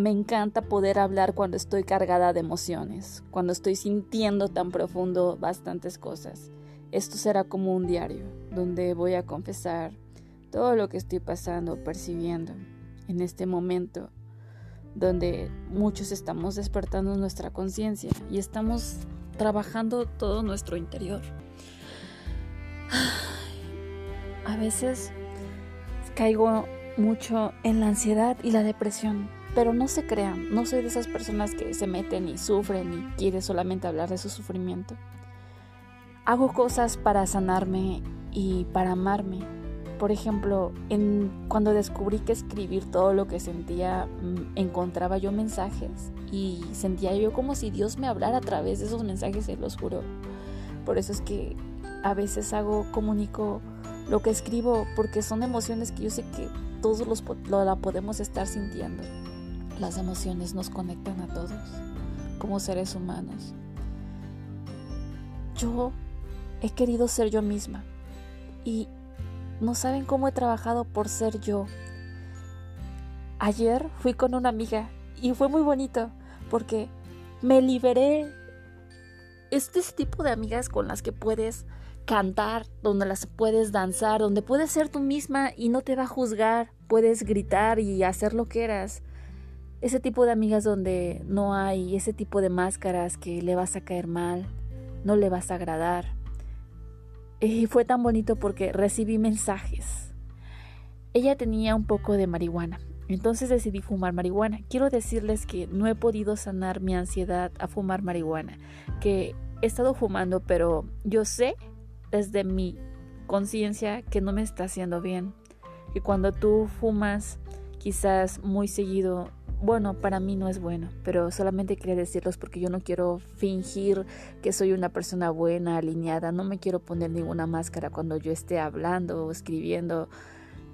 me encanta poder hablar cuando estoy cargada de emociones, cuando estoy sintiendo tan profundo bastantes cosas. Esto será como un diario, donde voy a confesar todo lo que estoy pasando, percibiendo en este momento, donde muchos estamos despertando nuestra conciencia y estamos trabajando todo nuestro interior. A veces caigo mucho en la ansiedad y la depresión, pero no se crean, no soy de esas personas que se meten y sufren y quieren solamente hablar de su sufrimiento. Hago cosas para sanarme y para amarme. Por ejemplo, en, cuando descubrí que escribir todo lo que sentía, mm, encontraba yo mensajes y sentía yo como si Dios me hablara a través de esos mensajes, se los juro. Por eso es que a veces hago, comunico lo que escribo, porque son emociones que yo sé que todos los, lo, la podemos estar sintiendo. Las emociones nos conectan a todos como seres humanos. Yo he querido ser yo misma y no saben cómo he trabajado por ser yo. Ayer fui con una amiga y fue muy bonito porque me liberé. Este tipo de amigas con las que puedes cantar, donde las puedes danzar, donde puedes ser tú misma y no te va a juzgar, puedes gritar y hacer lo que eras. Ese tipo de amigas donde no hay ese tipo de máscaras que le vas a caer mal, no le vas a agradar. Y fue tan bonito porque recibí mensajes. Ella tenía un poco de marihuana, entonces decidí fumar marihuana. Quiero decirles que no he podido sanar mi ansiedad a fumar marihuana, que he estado fumando, pero yo sé desde mi conciencia que no me está haciendo bien. Que cuando tú fumas quizás muy seguido, bueno, para mí no es bueno, pero solamente quería decirlos porque yo no quiero fingir que soy una persona buena, alineada, no me quiero poner ninguna máscara cuando yo esté hablando o escribiendo.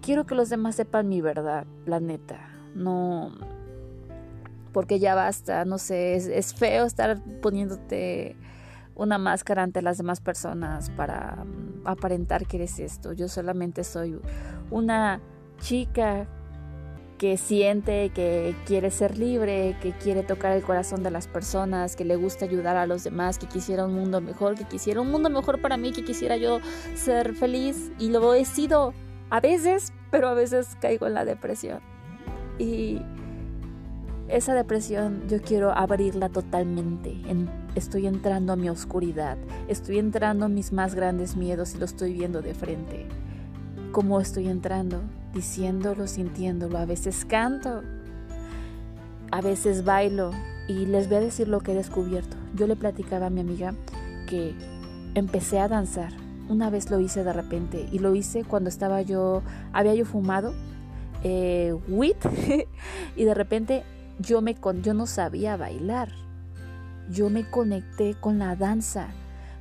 Quiero que los demás sepan mi verdad, la neta. No, porque ya basta, no sé, es, es feo estar poniéndote una máscara ante las demás personas para mm, aparentar que eres esto. Yo solamente soy una chica que siente que quiere ser libre, que quiere tocar el corazón de las personas, que le gusta ayudar a los demás, que quisiera un mundo mejor, que quisiera un mundo mejor para mí, que quisiera yo ser feliz y lo he sido a veces, pero a veces caigo en la depresión. Y esa depresión yo quiero abrirla totalmente. estoy entrando a mi oscuridad, estoy entrando a mis más grandes miedos y lo estoy viendo de frente. ¿Cómo estoy entrando? Diciéndolo, sintiéndolo. A veces canto, a veces bailo y les voy a decir lo que he descubierto. Yo le platicaba a mi amiga que empecé a danzar. Una vez lo hice de repente y lo hice cuando estaba yo, había yo fumado eh, y de repente yo, me yo no sabía bailar. Yo me conecté con la danza.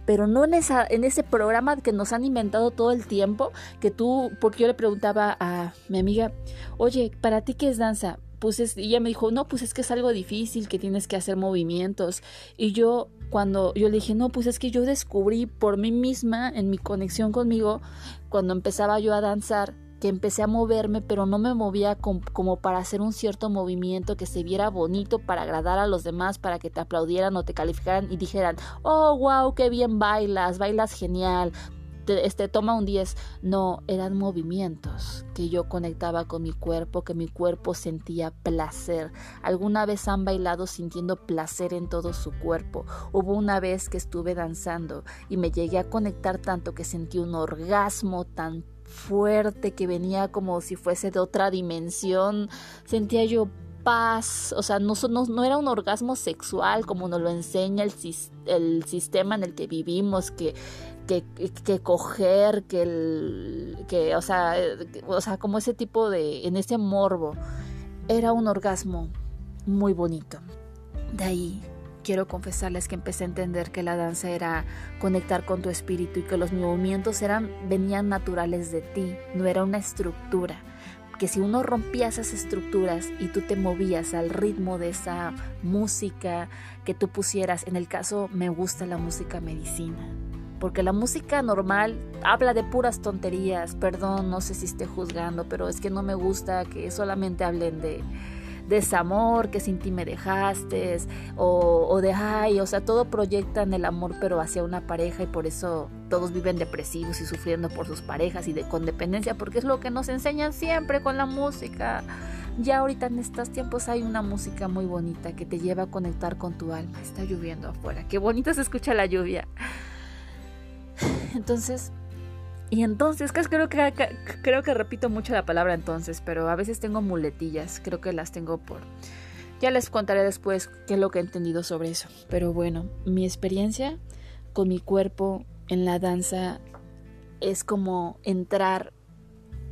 Pero no en, esa, en ese programa que nos han inventado todo el tiempo, que tú, porque yo le preguntaba a mi amiga, oye, ¿para ti qué es danza? Pues es, y ella me dijo, no, pues es que es algo difícil, que tienes que hacer movimientos. Y yo, cuando yo le dije, no, pues es que yo descubrí por mí misma, en mi conexión conmigo, cuando empezaba yo a danzar, que empecé a moverme, pero no me movía como para hacer un cierto movimiento que se viera bonito para agradar a los demás, para que te aplaudieran o te calificaran y dijeran, oh, wow, qué bien bailas, bailas genial, este, toma un 10. No, eran movimientos que yo conectaba con mi cuerpo, que mi cuerpo sentía placer. ¿Alguna vez han bailado sintiendo placer en todo su cuerpo? Hubo una vez que estuve danzando y me llegué a conectar tanto que sentí un orgasmo tan fuerte que venía como si fuese de otra dimensión. Sentía yo paz, o sea, no, no, era un orgasmo sexual como nos lo enseña el, el sistema en el que vivimos, que, que, que coger, que, el, que sea, o sea, como ese tipo de, en ese morbo, era un orgasmo muy bonito. De ahí quiero confesarles que empecé a entender que la danza era conectar con tu espíritu y que los movimientos eran, venían naturales de ti, no era una estructura. Que si uno rompía esas estructuras y tú te movías al ritmo de esa música que tú pusieras, en el caso me gusta la música medicina, porque la música normal habla de puras tonterías, perdón, no sé si esté juzgando, pero es que no me gusta que solamente hablen de desamor, que sin ti me dejaste, o, o de ay, o sea, todo proyectan el amor pero hacia una pareja y por eso todos viven depresivos y sufriendo por sus parejas y de con dependencia, porque es lo que nos enseñan siempre con la música. Ya ahorita en estos tiempos hay una música muy bonita que te lleva a conectar con tu alma. Está lloviendo afuera. Qué bonito se escucha la lluvia. Entonces, y entonces, creo que, creo que repito mucho la palabra entonces, pero a veces tengo muletillas, creo que las tengo por... Ya les contaré después qué es lo que he entendido sobre eso. Pero bueno, mi experiencia con mi cuerpo en la danza es como entrar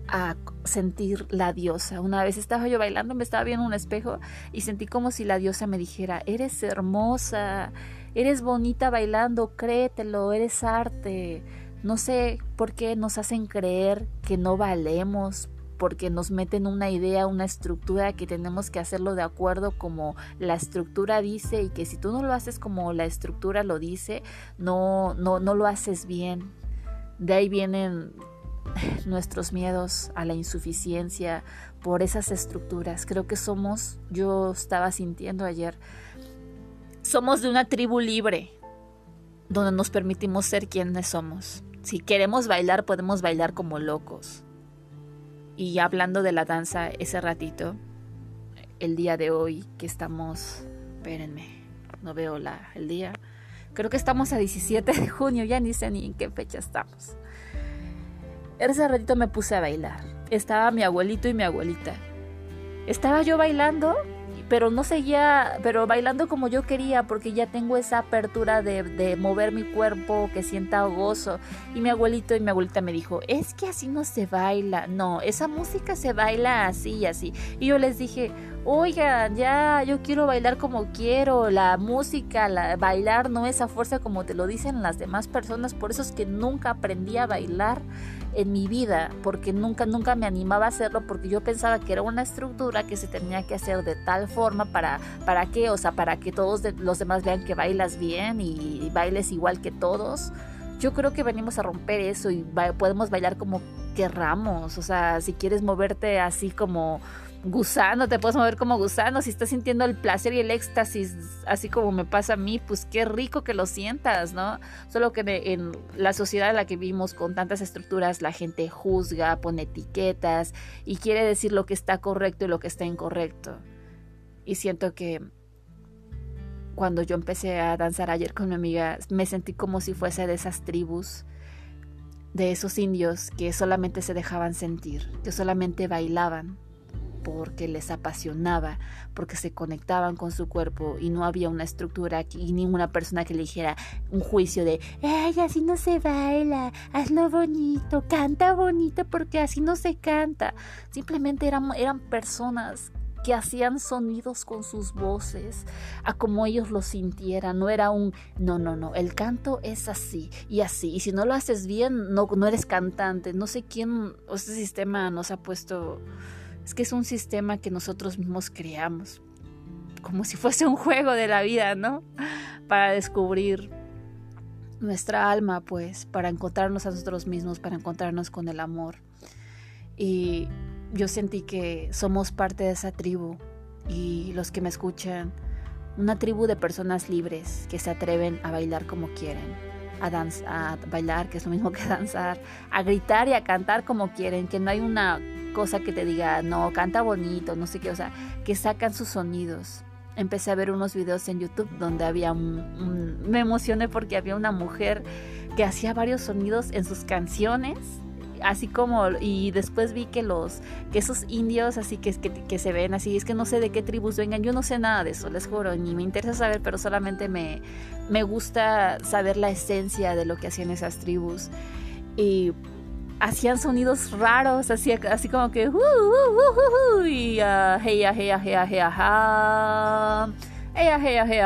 a sentir la diosa. Una vez estaba yo bailando, me estaba viendo un espejo y sentí como si la diosa me dijera, eres hermosa, eres bonita bailando, créetelo, eres arte no sé por qué nos hacen creer que no valemos, porque nos meten una idea, una estructura que tenemos que hacerlo de acuerdo como la estructura dice y que si tú no lo haces como la estructura lo dice, no, no, no lo haces bien. De ahí vienen nuestros miedos a la insuficiencia por esas estructuras. Creo que somos, yo estaba sintiendo ayer, somos de una tribu libre, donde nos permitimos ser quienes somos. Si queremos bailar, podemos bailar como locos. Y hablando de la danza ese ratito, el día de hoy que estamos, espérenme, no veo la, el día, creo que estamos a 17 de junio, ya ni sé ni en qué fecha estamos. Ese ratito me puse a bailar. Estaba mi abuelito y mi abuelita. Estaba yo bailando pero no seguía, pero bailando como yo quería, porque ya tengo esa apertura de, de, mover mi cuerpo, que sienta gozo. Y mi abuelito y mi abuelita me dijo, es que así no se baila, no, esa música se baila así y así. Y yo les dije, oigan, ya, yo quiero bailar como quiero, la música, la, bailar no es a fuerza como te lo dicen las demás personas, por eso es que nunca aprendí a bailar en mi vida, porque nunca, nunca me animaba a hacerlo, porque yo pensaba que era una estructura que se tenía que hacer de tal forma para, para qué, o sea, para que todos los demás vean que bailas bien y, bailes igual que todos. Yo creo que venimos a romper eso y podemos bailar como querramos, o sea, si quieres moverte así como gusano, te puedes mover como gusano, si estás sintiendo el placer y el éxtasis, así como me pasa a mí, pues qué rico que lo sientas, ¿no? Solo que en la sociedad en la que vivimos con tantas estructuras, la gente juzga, pone etiquetas y quiere decir lo que está correcto y lo que está incorrecto. Y siento que cuando yo empecé a danzar ayer con mi amiga, me sentí como si fuese de esas tribus de esos indios que solamente se dejaban sentir, que solamente bailaban porque les apasionaba, porque se conectaban con su cuerpo y no había una estructura y ninguna persona que le dijera un juicio de, ay, así no se baila, hazlo bonito, canta bonito porque así no se canta. Simplemente eran, eran personas que hacían sonidos con sus voces, a como ellos lo sintieran. No era un, no, no, no, el canto es así y así. Y si no lo haces bien, no, no eres cantante. No sé quién, este sistema nos ha puesto es que es un sistema que nosotros mismos creamos, como si fuese un juego de la vida, ¿no? Para descubrir nuestra alma, pues, para encontrarnos a nosotros mismos, para encontrarnos con el amor. Y yo sentí que somos parte de esa tribu y los que me escuchan, una tribu de personas libres que se atreven a bailar como quieren, a, a bailar, que es lo mismo que danzar, a gritar y a cantar como quieren, que no hay una cosa que te diga, no, canta bonito, no sé qué, o sea, que sacan sus sonidos. Empecé a ver unos videos en YouTube donde había un, me emocioné porque había una mujer que hacía varios sonidos en sus canciones así como y después vi que los que esos indios así que, que, que, se ven así es que no sé de qué tribus vengan yo no sé nada de eso les juro ni me interesa saber pero solamente me me gusta saber la esencia de lo que hacían esas tribus y hacían sonidos raros, así, así como que uh, uh, uh, y uh, hey, hey,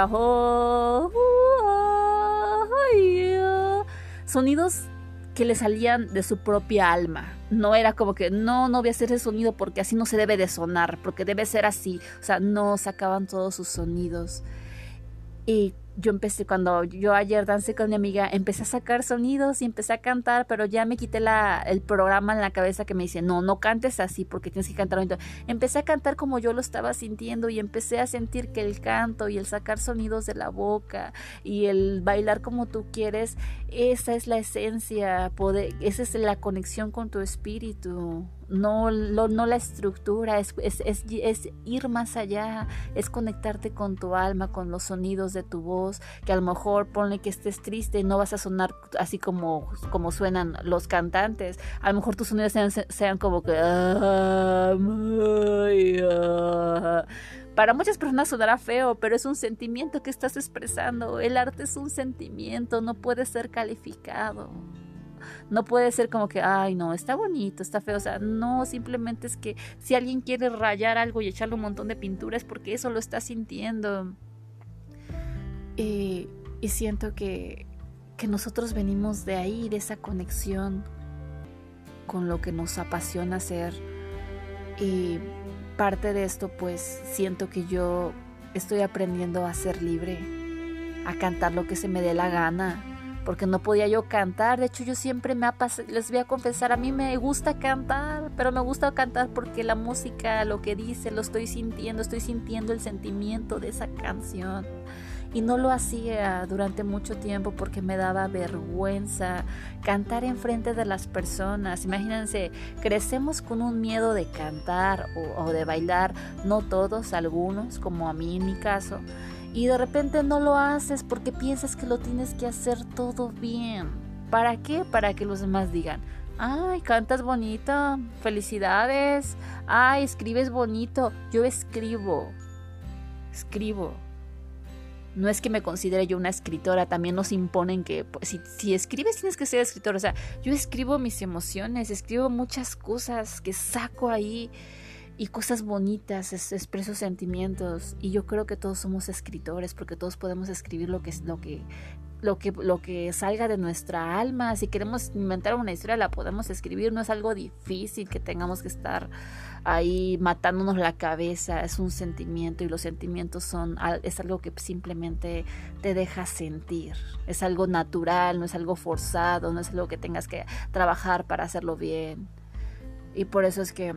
ho, sonidos que le salían de su propia alma. No era como que no, no voy a hacer ese sonido porque así no se debe de sonar, porque debe ser así. O sea, no sacaban todos sus sonidos. Y yo empecé, cuando yo ayer dancé con mi amiga, empecé a sacar sonidos y empecé a cantar, pero ya me quité la, el programa en la cabeza que me dice, no, no cantes así porque tienes que cantar. Empecé a cantar como yo lo estaba sintiendo y empecé a sentir que el canto y el sacar sonidos de la boca y el bailar como tú quieres, esa es la esencia, esa es la conexión con tu espíritu no, no la estructura, es, es, es, ir más allá, es conectarte con tu alma, con los sonidos de tu voz, que a lo mejor ponle que estés triste y no vas a sonar así como, como suenan los cantantes, a lo mejor tus sonidos sean, sean como que... Ah, ah". Para muchas personas sonará feo, pero es un sentimiento que estás expresando. El arte es un sentimiento, no puede ser calificado. No puede ser como que, ay, no, está bonito, está feo. O sea, no, simplemente es que si alguien quiere rayar algo y echarle un montón de pintura es porque eso lo está sintiendo. Y, siento que, que nosotros venimos de ahí, de esa conexión con lo que nos apasiona hacer. Y parte de esto, pues siento que yo estoy aprendiendo a ser libre, a cantar lo que se me dé la gana, porque no podía yo cantar. De hecho, yo siempre me ha pasado, les voy a confesar, a mí me gusta cantar, pero me gusta cantar porque la música, lo que dice, lo estoy sintiendo, estoy sintiendo el sentimiento de esa canción. Y no lo hacía durante mucho tiempo porque me daba vergüenza cantar enfrente de las personas. Imagínense, crecemos con un miedo de cantar o de bailar, no todos, algunos, como a mí en mi caso y de repente no lo haces porque piensas que lo tienes que hacer todo bien. ¿Para qué? Para que los demás digan, ay, cantas bonito, felicidades, ay, escribes bonito, yo escribo, escribo. No es que me considere yo una escritora, también nos imponen que pues, si, si escribes tienes que ser escritor. O sea, yo escribo mis emociones, escribo muchas cosas que saco ahí y cosas bonitas, expreso sentimientos y yo creo que todos somos escritores porque todos podemos escribir lo que lo que lo que lo que salga de nuestra alma, si queremos inventar una historia la podemos escribir, no es algo difícil que tengamos que estar ahí matándonos la cabeza, es un sentimiento y los sentimientos son es algo que simplemente te deja sentir, es algo natural, no es algo forzado, no es algo que tengas que trabajar para hacerlo bien. Y por eso es que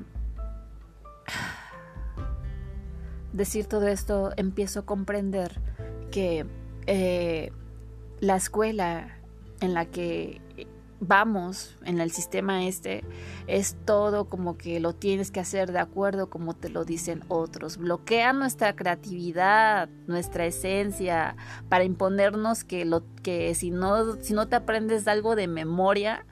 decir todo esto, empiezo a comprender que eh, la escuela en la que vamos en el sistema este es todo como que lo tienes que hacer de acuerdo como te lo dicen otros. Bloquean nuestra creatividad, nuestra esencia para imponernos que que si no si no te aprendes algo de memoria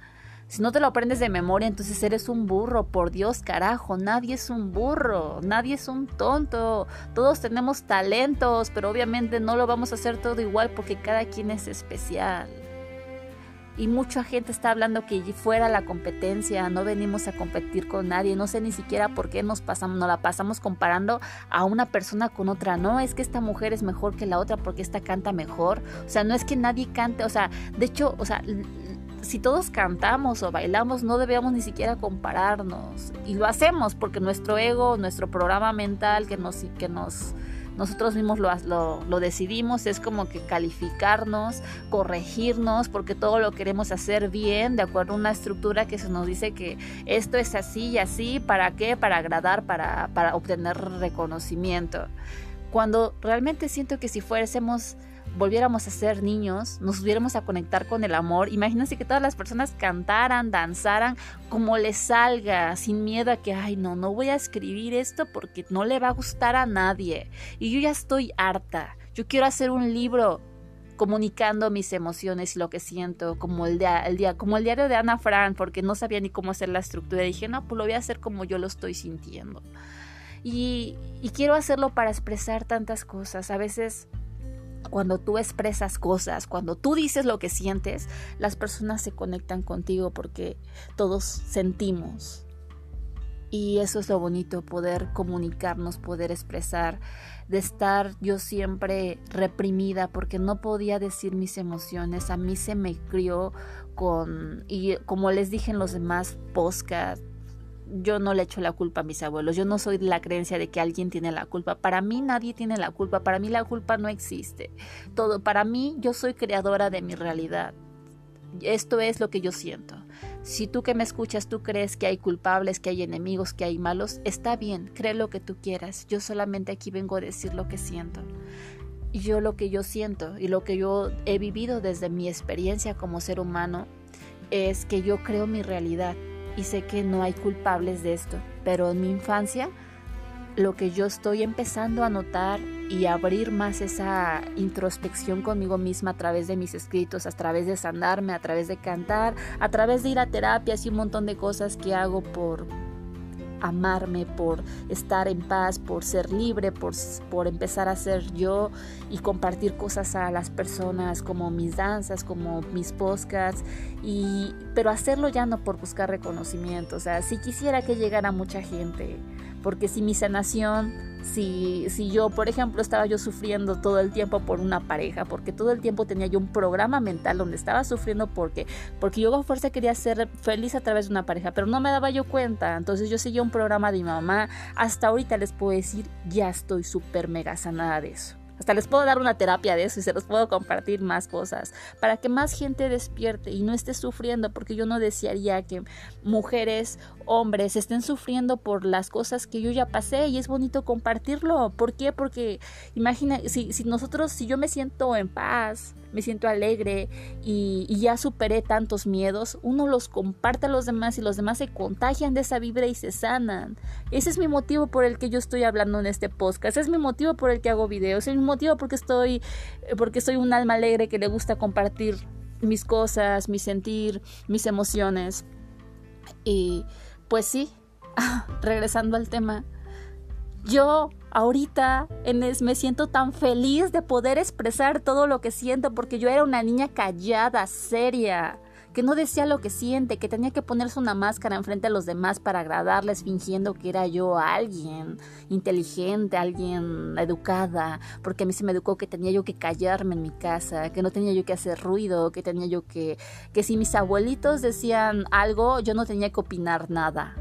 si no te lo aprendes de memoria, entonces eres un burro. Por Dios, carajo, nadie es un burro, nadie es un tonto. Todos tenemos talentos, pero obviamente no lo vamos a hacer todo igual porque cada quien es especial. Y mucha gente está hablando que fuera la competencia, no venimos a competir con nadie, no sé ni siquiera por qué nos pasamos, nos la pasamos comparando a una persona con otra, no, es que esta mujer es mejor que la otra porque esta canta mejor, o sea, no es que nadie cante, o sea, de hecho, o sea, si todos cantamos o bailamos, no debemos ni siquiera compararnos. Y lo hacemos porque nuestro ego, nuestro programa mental que nos, que nos nosotros mismos lo, lo, decidimos, es como que calificarnos, corregirnos, porque todo lo queremos hacer bien, de acuerdo a una estructura que se nos dice que esto es así y así, ¿para qué? Para agradar, para, para obtener reconocimiento. Cuando realmente siento que si fuésemos volviéramos a ser niños, nos volviéramos a conectar con el amor, imagínense que todas las personas cantaran, danzaran como les salga, sin miedo a que, ay, no, no voy a escribir esto porque no le va a gustar a nadie. Y yo ya estoy harta. Yo quiero hacer un libro comunicando mis emociones y lo que siento, como el, día, el como el diario de Ana Frank, porque no sabía ni cómo hacer la estructura. Y dije, no, pues lo voy a hacer como yo lo estoy sintiendo. Y, y quiero hacerlo para expresar tantas cosas. A veces cuando tú expresas cosas, cuando tú dices lo que sientes, las personas se conectan contigo porque todos sentimos. Y eso es lo bonito, poder comunicarnos, poder expresar, de estar yo siempre reprimida porque no podía decir mis emociones. A mí se me crió con, y como les dije en los demás podcasts, yo no le echo la culpa a mis abuelos, yo no soy la creencia de que alguien tiene la culpa. Para mí nadie tiene la culpa, para mí la culpa no existe. Todo, para mí yo soy creadora de mi realidad. Esto es lo que yo siento. Si tú que me escuchas, tú crees que hay culpables, que hay enemigos, que hay malos, está bien, cree lo que tú quieras. Yo solamente aquí vengo a decir lo que siento. Yo lo que yo siento y lo que yo he vivido desde mi experiencia como ser humano es que yo creo mi realidad y sé que no hay culpables de esto, pero en mi infancia lo que yo estoy empezando a notar y abrir más esa introspección conmigo misma a través de mis escritos, a través de sanarme, a través de cantar, a través de ir a terapias y un montón de cosas que hago por amarme, por estar en paz, por ser libre, por, por empezar a ser yo y compartir cosas a las personas como mis danzas, como mis podcasts, y, pero hacerlo ya no por buscar reconocimiento, o sea, si quisiera que llegara mucha gente, porque si mi sanación si, si yo, por ejemplo, estaba yo sufriendo todo el tiempo por una pareja, porque todo el tiempo tenía yo un programa mental donde estaba sufriendo porque, porque yo a fuerza quería ser feliz a través de una pareja, pero no me daba yo cuenta. Entonces yo seguía un programa de mi mamá. Hasta ahorita les puedo decir, ya estoy súper mega sanada de eso. Hasta les puedo dar una terapia de eso y se los puedo compartir más cosas para que más gente despierte y no esté sufriendo, porque yo no desearía que mujeres, hombres estén sufriendo por las cosas que yo ya pasé y es bonito compartirlo. ¿Por qué? Porque imagina, si, si nosotros, si yo me siento en paz, me siento alegre y, ya superé tantos miedos, uno los comparte a los demás y los demás se contagian de esa vibra y se sanan. Ese es mi motivo por el que yo estoy hablando en este podcast, ese es mi motivo por el que hago videos, es mi motivo porque estoy, porque soy un alma alegre que le gusta compartir mis cosas, mi sentir, mis emociones. Y pues sí, regresando al tema, yo ahorita en me siento tan feliz de poder expresar todo lo que siento porque yo era una niña callada, seria, que no decía lo que siente, que tenía que ponerse una máscara enfrente a los demás para agradarles fingiendo que era yo alguien inteligente, alguien educada, porque a mí se me educó que tenía yo que callarme en mi casa, que no tenía yo que hacer ruido, que tenía yo que que si mis abuelitos decían algo, yo no tenía que opinar nada.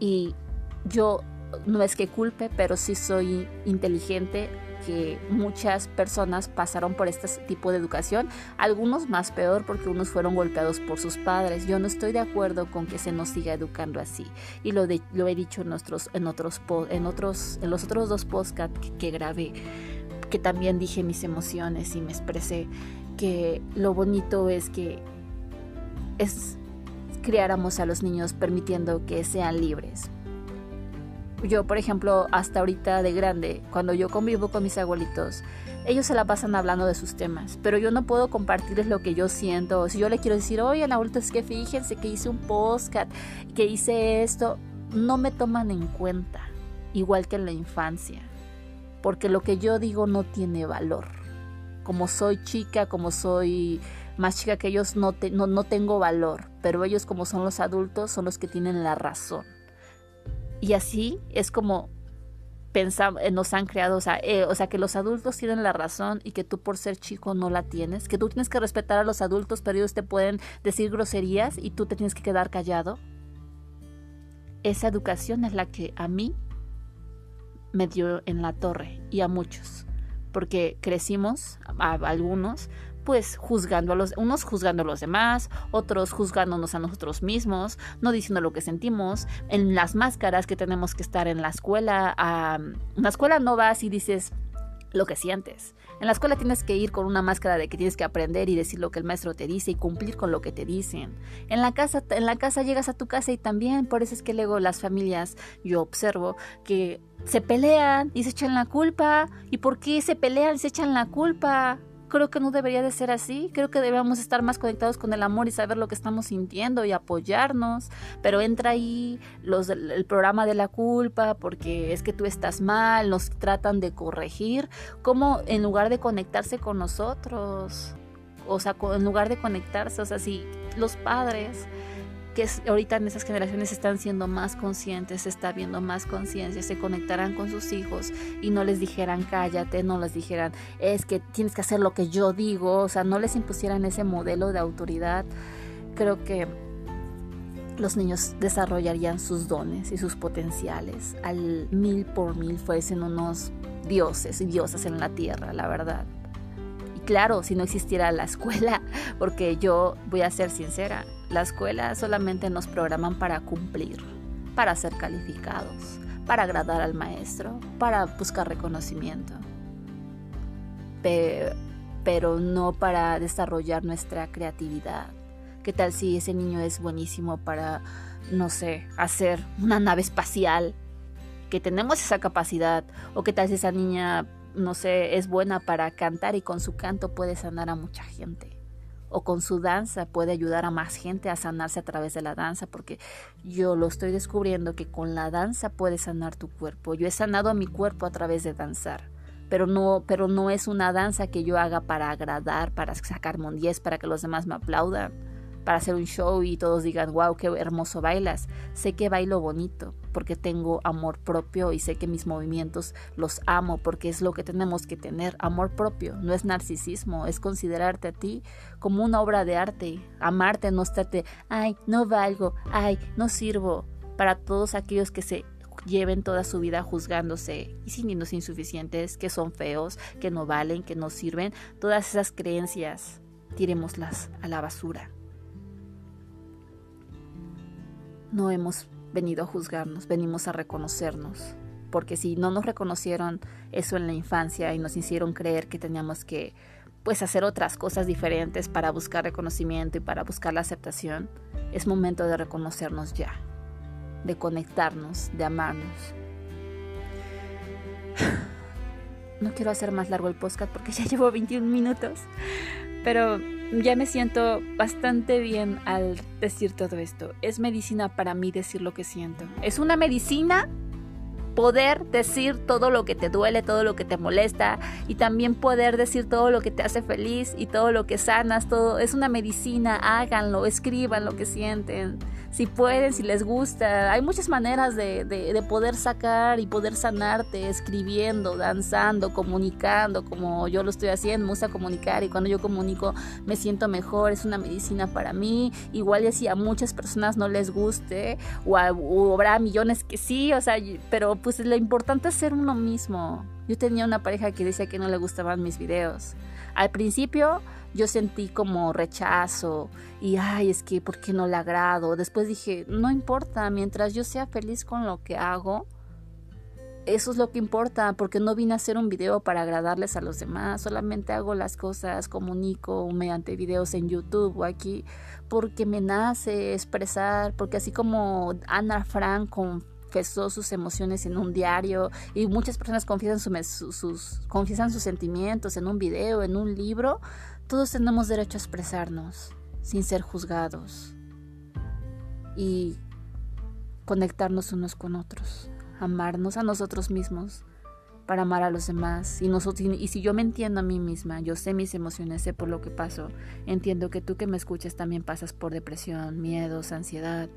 Y yo no es que culpe, pero sí soy inteligente que muchas personas pasaron por este tipo de educación, algunos más peor porque unos fueron golpeados por sus padres. Yo no estoy de acuerdo con que se nos siga educando así y lo, lo he dicho en, en, otros, en, otros, en los otros dos podcasts que, que grabé, que también dije mis emociones y me expresé que lo bonito es que es criáramos a los niños permitiendo que sean libres, yo, por ejemplo, hasta ahorita de grande, cuando yo convivo con mis abuelitos, ellos se la pasan hablando de sus temas, pero yo no puedo compartirles lo que yo siento. Si yo le quiero decir, oye, abuelito, es que fíjense que hice un postcat, que hice esto, no me toman en cuenta, igual que en la infancia, porque lo que yo digo no tiene valor. Como soy chica, como soy más chica que ellos, no, no, no tengo valor, pero ellos como son los adultos, son los que tienen la razón. Y así es como eh, nos han creado, o sea, eh, o sea, que los adultos tienen la razón y que tú por ser chico no la tienes, que tú tienes que respetar a los adultos, pero ellos te pueden decir groserías y tú te tienes que quedar callado. Esa educación es la que a mí me dio en la torre y a muchos, porque crecimos, a algunos, pues juzgando a los unos juzgando a los demás, otros juzgándonos a nosotros mismos, no diciendo lo que sentimos, en las máscaras que tenemos que estar en la escuela, en la escuela no vas y dices lo que sientes. En la escuela tienes que ir con una máscara de que tienes que aprender y decir lo que el maestro te dice y cumplir con lo que te dicen. En la casa, en la casa llegas a tu casa y también, por eso es que luego las familias, yo observo que se pelean y se echan la culpa. ¿Y por qué se pelean y se echan la culpa? Creo que no debería de ser así. Creo que debemos estar más conectados con el amor y saber lo que estamos sintiendo y apoyarnos. Pero entra ahí los, el programa de la culpa porque es que tú estás mal, nos tratan de corregir. Como en lugar de conectarse con nosotros, o sea, en lugar de conectarse, o sea, si los padres que ahorita en esas generaciones están siendo más conscientes, está viendo más conciencia, se conectarán con sus hijos y no les dijeran cállate, no les dijeran es que tienes que hacer lo que yo digo, o sea, no les impusieran ese modelo de autoridad. Creo que los niños desarrollarían sus dones y sus potenciales al mil por mil fuesen unos dioses y diosas en la tierra, la verdad. Y claro, si no existiera la escuela, porque yo voy a ser sincera, la escuela solamente nos programan para cumplir, para ser calificados, para agradar al maestro, para buscar reconocimiento, pero, no para desarrollar nuestra creatividad, ¿Qué tal si ese niño es buenísimo para, no sé, hacer una nave espacial? Que tenemos esa capacidad. O qué tal si esa niña, no sé, es buena para cantar y con su canto puede sanar a mucha gente. O con su danza puede ayudar a más gente a sanarse a través de la danza, porque yo lo estoy descubriendo que con la danza puedes sanar tu cuerpo. Yo he sanado a mi cuerpo a través de danzar pero no, pero no es una danza que yo haga para agradar, para sacarme un 10, para que los demás me aplaudan para hacer un show y todos digan, wow, qué hermoso bailas. Sé que bailo bonito porque tengo amor propio y sé que mis movimientos los amo porque es lo que tenemos que tener, amor propio. No es narcisismo, es considerarte a ti como una obra de arte, amarte, no estarte, ay, no valgo, ay, no sirvo. Para todos aquellos que se lleven toda su vida juzgándose y sintiéndose insuficientes, que son feos, que no valen, que no sirven, todas esas creencias, tirémoslas a la basura. No hemos venido a juzgarnos, venimos a reconocernos. Porque si no nos reconocieron eso en la infancia y nos hicieron creer que teníamos que pues hacer otras cosas diferentes para buscar reconocimiento y para buscar la aceptación, es momento de reconocernos ya, de conectarnos, de amarnos. No quiero hacer más largo el podcast porque ya llevo 21 minutos, pero ya me siento bastante bien al decir todo esto. Es medicina para mí decir lo que siento. Es una medicina poder decir todo lo que te duele, todo lo que te molesta y también poder decir todo lo que te hace feliz y todo lo que sanas, todo es una medicina, háganlo, escriban lo que sienten si pueden, si les gusta. Hay muchas maneras de, de, poder sacar y poder sanarte, escribiendo, danzando, comunicando, como yo lo estoy haciendo, me gusta comunicar y cuando yo comunico me siento mejor, es una medicina para mí. Igual y si a muchas personas no les guste, o, o habrá millones que sí, o sea, pero pues lo importante es ser uno mismo. Yo tenía una pareja que decía que no le gustaban mis videos. Al principio yo sentí como rechazo y ay, es que ¿por qué no le agrado? Después dije, no importa, mientras yo sea feliz con lo que hago, eso es lo que importa, porque no vine a hacer un video para agradarles a los demás, solamente hago las cosas, comunico mediante videos en YouTube o aquí, porque me nace expresar, porque así como Ana Frank confesó sus emociones en un diario y muchas personas confiesan, sus, confiesan sus sentimientos en un video, en un libro, todos tenemos derecho a expresarnos sin ser juzgados y conectarnos unos con otros, amarnos a nosotros mismos para amar a los demás. Y, nosotros, y si yo me entiendo a mí misma, yo sé mis emociones, sé por lo que paso, entiendo que tú que me escuchas también pasas por depresión, miedos, ansiedad,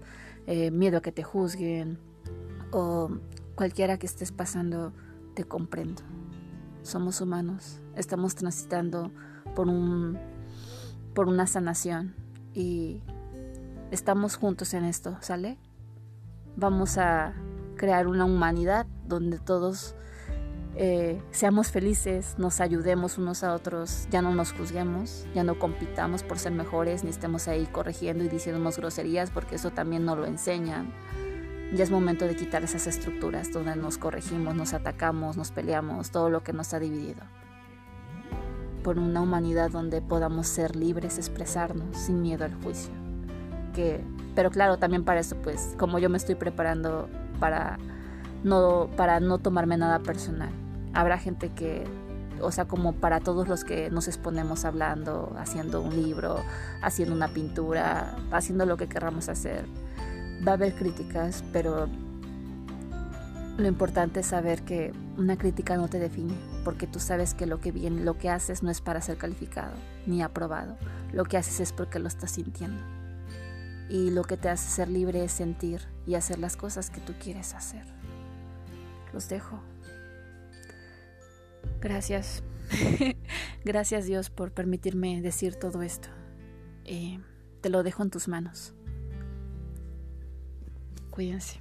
eh, miedo a que te juzguen o cualquiera que estés pasando, te comprendo. Somos humanos, estamos transitando por, un, por una sanación y estamos juntos en esto, ¿sale? Vamos a crear una humanidad donde todos eh, seamos felices, nos ayudemos unos a otros, ya no nos juzguemos, ya no compitamos por ser mejores, ni estemos ahí corrigiendo y diciéndonos groserías, porque eso también no lo enseñan. Ya es momento de quitar esas estructuras donde nos corregimos, nos atacamos, nos peleamos, todo lo que nos ha dividido por una humanidad donde podamos ser libres, expresarnos sin miedo al juicio. Que, pero claro, también para eso, pues, como yo me estoy preparando para no, para no tomarme nada personal. Habrá gente que, o sea, como para todos los que nos exponemos hablando, haciendo un libro, haciendo una pintura, haciendo lo que querramos hacer, va a haber críticas, pero lo importante es saber que una crítica no te define, porque tú sabes que lo que viene, lo que haces no es para ser calificado ni aprobado. Lo que haces es porque lo estás sintiendo. Y lo que te hace ser libre es sentir y hacer las cosas que tú quieres hacer. Los dejo. Gracias. Gracias Dios por permitirme decir todo esto. Eh, te lo dejo en tus manos. frequência.